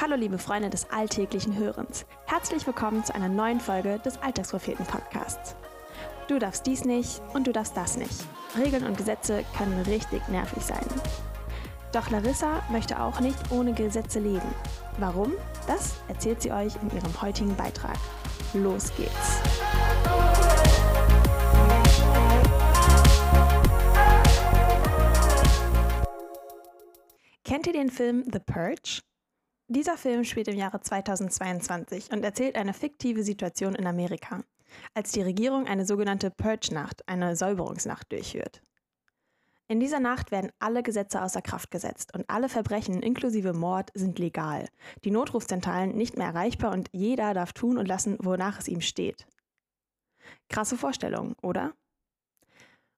Hallo liebe Freunde des alltäglichen Hörens. Herzlich willkommen zu einer neuen Folge des Alltagspropheten Podcasts. Du darfst dies nicht und du darfst das nicht. Regeln und Gesetze können richtig nervig sein. Doch Larissa möchte auch nicht ohne Gesetze leben. Warum? Das erzählt sie euch in ihrem heutigen Beitrag. Los geht's! Kennt ihr den Film The Purge? Dieser Film spielt im Jahre 2022 und erzählt eine fiktive Situation in Amerika, als die Regierung eine sogenannte Purge-Nacht, eine Säuberungsnacht, durchführt. In dieser Nacht werden alle Gesetze außer Kraft gesetzt und alle Verbrechen inklusive Mord sind legal, die Notrufzentralen nicht mehr erreichbar und jeder darf tun und lassen, wonach es ihm steht. Krasse Vorstellung, oder?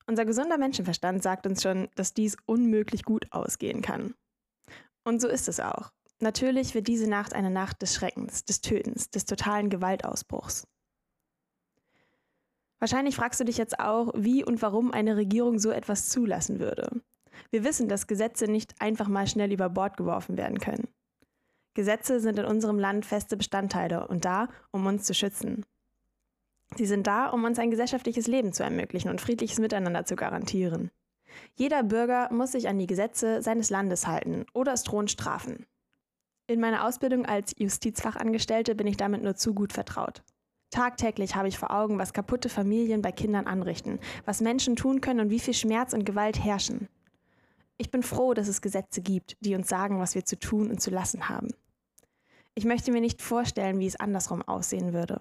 Unser gesunder Menschenverstand sagt uns schon, dass dies unmöglich gut ausgehen kann. Und so ist es auch. Natürlich wird diese Nacht eine Nacht des Schreckens, des Tötens, des totalen Gewaltausbruchs. Wahrscheinlich fragst du dich jetzt auch, wie und warum eine Regierung so etwas zulassen würde. Wir wissen, dass Gesetze nicht einfach mal schnell über Bord geworfen werden können. Gesetze sind in unserem Land feste Bestandteile und da, um uns zu schützen. Sie sind da, um uns ein gesellschaftliches Leben zu ermöglichen und friedliches Miteinander zu garantieren. Jeder Bürger muss sich an die Gesetze seines Landes halten oder es drohen Strafen. In meiner Ausbildung als Justizfachangestellte bin ich damit nur zu gut vertraut. Tagtäglich habe ich vor Augen, was kaputte Familien bei Kindern anrichten, was Menschen tun können und wie viel Schmerz und Gewalt herrschen. Ich bin froh, dass es Gesetze gibt, die uns sagen, was wir zu tun und zu lassen haben. Ich möchte mir nicht vorstellen, wie es andersrum aussehen würde.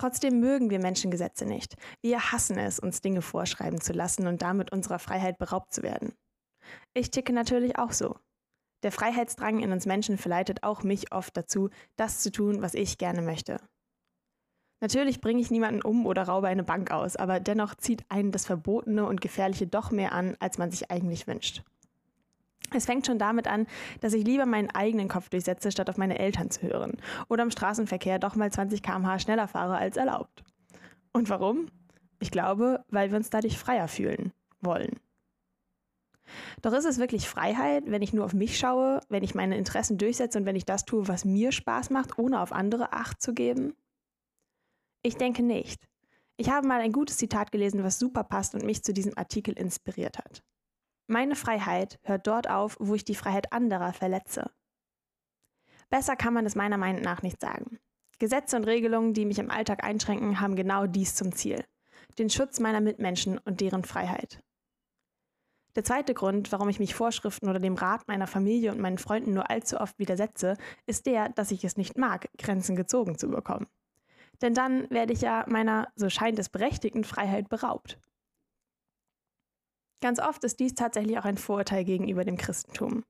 Trotzdem mögen wir Menschengesetze nicht. Wir hassen es, uns Dinge vorschreiben zu lassen und damit unserer Freiheit beraubt zu werden. Ich ticke natürlich auch so. Der Freiheitsdrang in uns Menschen verleitet auch mich oft dazu, das zu tun, was ich gerne möchte. Natürlich bringe ich niemanden um oder raube eine Bank aus, aber dennoch zieht einen das Verbotene und Gefährliche doch mehr an, als man sich eigentlich wünscht. Es fängt schon damit an, dass ich lieber meinen eigenen Kopf durchsetze, statt auf meine Eltern zu hören. Oder im Straßenverkehr doch mal 20 km/h schneller fahre als erlaubt. Und warum? Ich glaube, weil wir uns dadurch freier fühlen wollen. Doch ist es wirklich Freiheit, wenn ich nur auf mich schaue, wenn ich meine Interessen durchsetze und wenn ich das tue, was mir Spaß macht, ohne auf andere Acht zu geben? Ich denke nicht. Ich habe mal ein gutes Zitat gelesen, was super passt und mich zu diesem Artikel inspiriert hat. Meine Freiheit hört dort auf, wo ich die Freiheit anderer verletze. Besser kann man es meiner Meinung nach nicht sagen. Gesetze und Regelungen, die mich im Alltag einschränken, haben genau dies zum Ziel. Den Schutz meiner Mitmenschen und deren Freiheit. Der zweite Grund, warum ich mich Vorschriften oder dem Rat meiner Familie und meinen Freunden nur allzu oft widersetze, ist der, dass ich es nicht mag, Grenzen gezogen zu bekommen. Denn dann werde ich ja meiner, so scheint es, berechtigten Freiheit beraubt. Ganz oft ist dies tatsächlich auch ein Vorurteil gegenüber dem Christentum.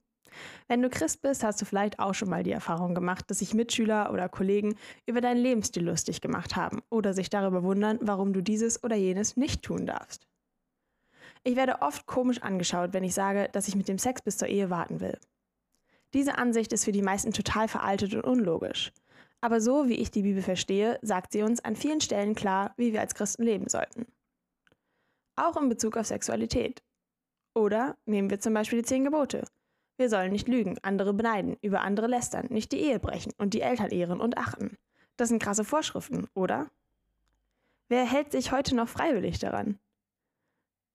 Wenn du Christ bist, hast du vielleicht auch schon mal die Erfahrung gemacht, dass sich Mitschüler oder Kollegen über deinen Lebensstil lustig gemacht haben oder sich darüber wundern, warum du dieses oder jenes nicht tun darfst. Ich werde oft komisch angeschaut, wenn ich sage, dass ich mit dem Sex bis zur Ehe warten will. Diese Ansicht ist für die meisten total veraltet und unlogisch. Aber so wie ich die Bibel verstehe, sagt sie uns an vielen Stellen klar, wie wir als Christen leben sollten. Auch in Bezug auf Sexualität. Oder nehmen wir zum Beispiel die zehn Gebote. Wir sollen nicht lügen, andere beneiden, über andere lästern, nicht die Ehe brechen und die Eltern ehren und achten. Das sind krasse Vorschriften, oder? Wer hält sich heute noch freiwillig daran?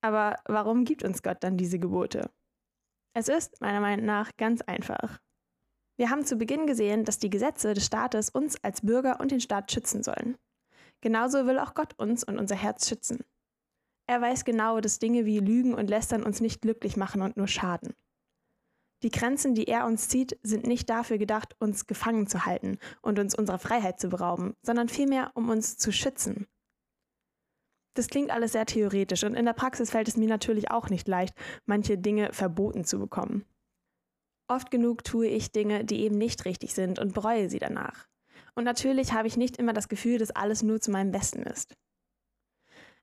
Aber warum gibt uns Gott dann diese Gebote? Es ist, meiner Meinung nach, ganz einfach. Wir haben zu Beginn gesehen, dass die Gesetze des Staates uns als Bürger und den Staat schützen sollen. Genauso will auch Gott uns und unser Herz schützen. Er weiß genau, dass Dinge wie Lügen und Lästern uns nicht glücklich machen und nur schaden. Die Grenzen, die er uns zieht, sind nicht dafür gedacht, uns gefangen zu halten und uns unserer Freiheit zu berauben, sondern vielmehr, um uns zu schützen. Das klingt alles sehr theoretisch und in der Praxis fällt es mir natürlich auch nicht leicht, manche Dinge verboten zu bekommen. Oft genug tue ich Dinge, die eben nicht richtig sind und bereue sie danach. Und natürlich habe ich nicht immer das Gefühl, dass alles nur zu meinem Besten ist.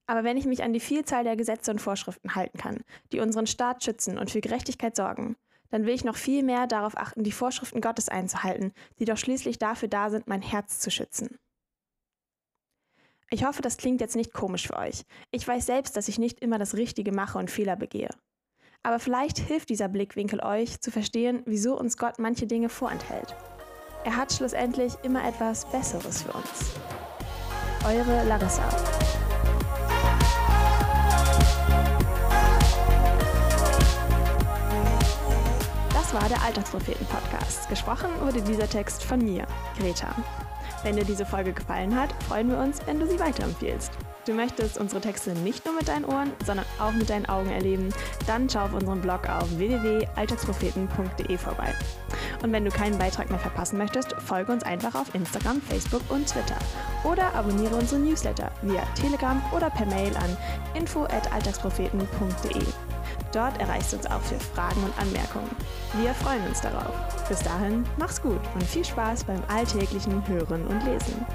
Aber wenn ich mich an die Vielzahl der Gesetze und Vorschriften halten kann, die unseren Staat schützen und für Gerechtigkeit sorgen, dann will ich noch viel mehr darauf achten, die Vorschriften Gottes einzuhalten, die doch schließlich dafür da sind, mein Herz zu schützen. Ich hoffe, das klingt jetzt nicht komisch für euch. Ich weiß selbst, dass ich nicht immer das Richtige mache und Fehler begehe. Aber vielleicht hilft dieser Blickwinkel euch zu verstehen, wieso uns Gott manche Dinge vorenthält. Er hat schlussendlich immer etwas Besseres für uns. Eure Larissa. Das war der Alltagspropheten-Podcast. Gesprochen wurde dieser Text von mir, Greta. Wenn dir diese Folge gefallen hat, freuen wir uns, wenn du sie weiterempfiehlst. Du möchtest unsere Texte nicht nur mit deinen Ohren, sondern auch mit deinen Augen erleben, dann schau auf unserem Blog auf www.alltagspropheten.de vorbei. Und wenn du keinen Beitrag mehr verpassen möchtest, folge uns einfach auf Instagram, Facebook und Twitter. Oder abonniere unsere Newsletter via Telegram oder per Mail an info@alltagspropheten.de. Dort erreichst du uns auch für Fragen und Anmerkungen. Wir freuen uns darauf. Bis dahin, mach's gut und viel Spaß beim alltäglichen Hören und Lesen.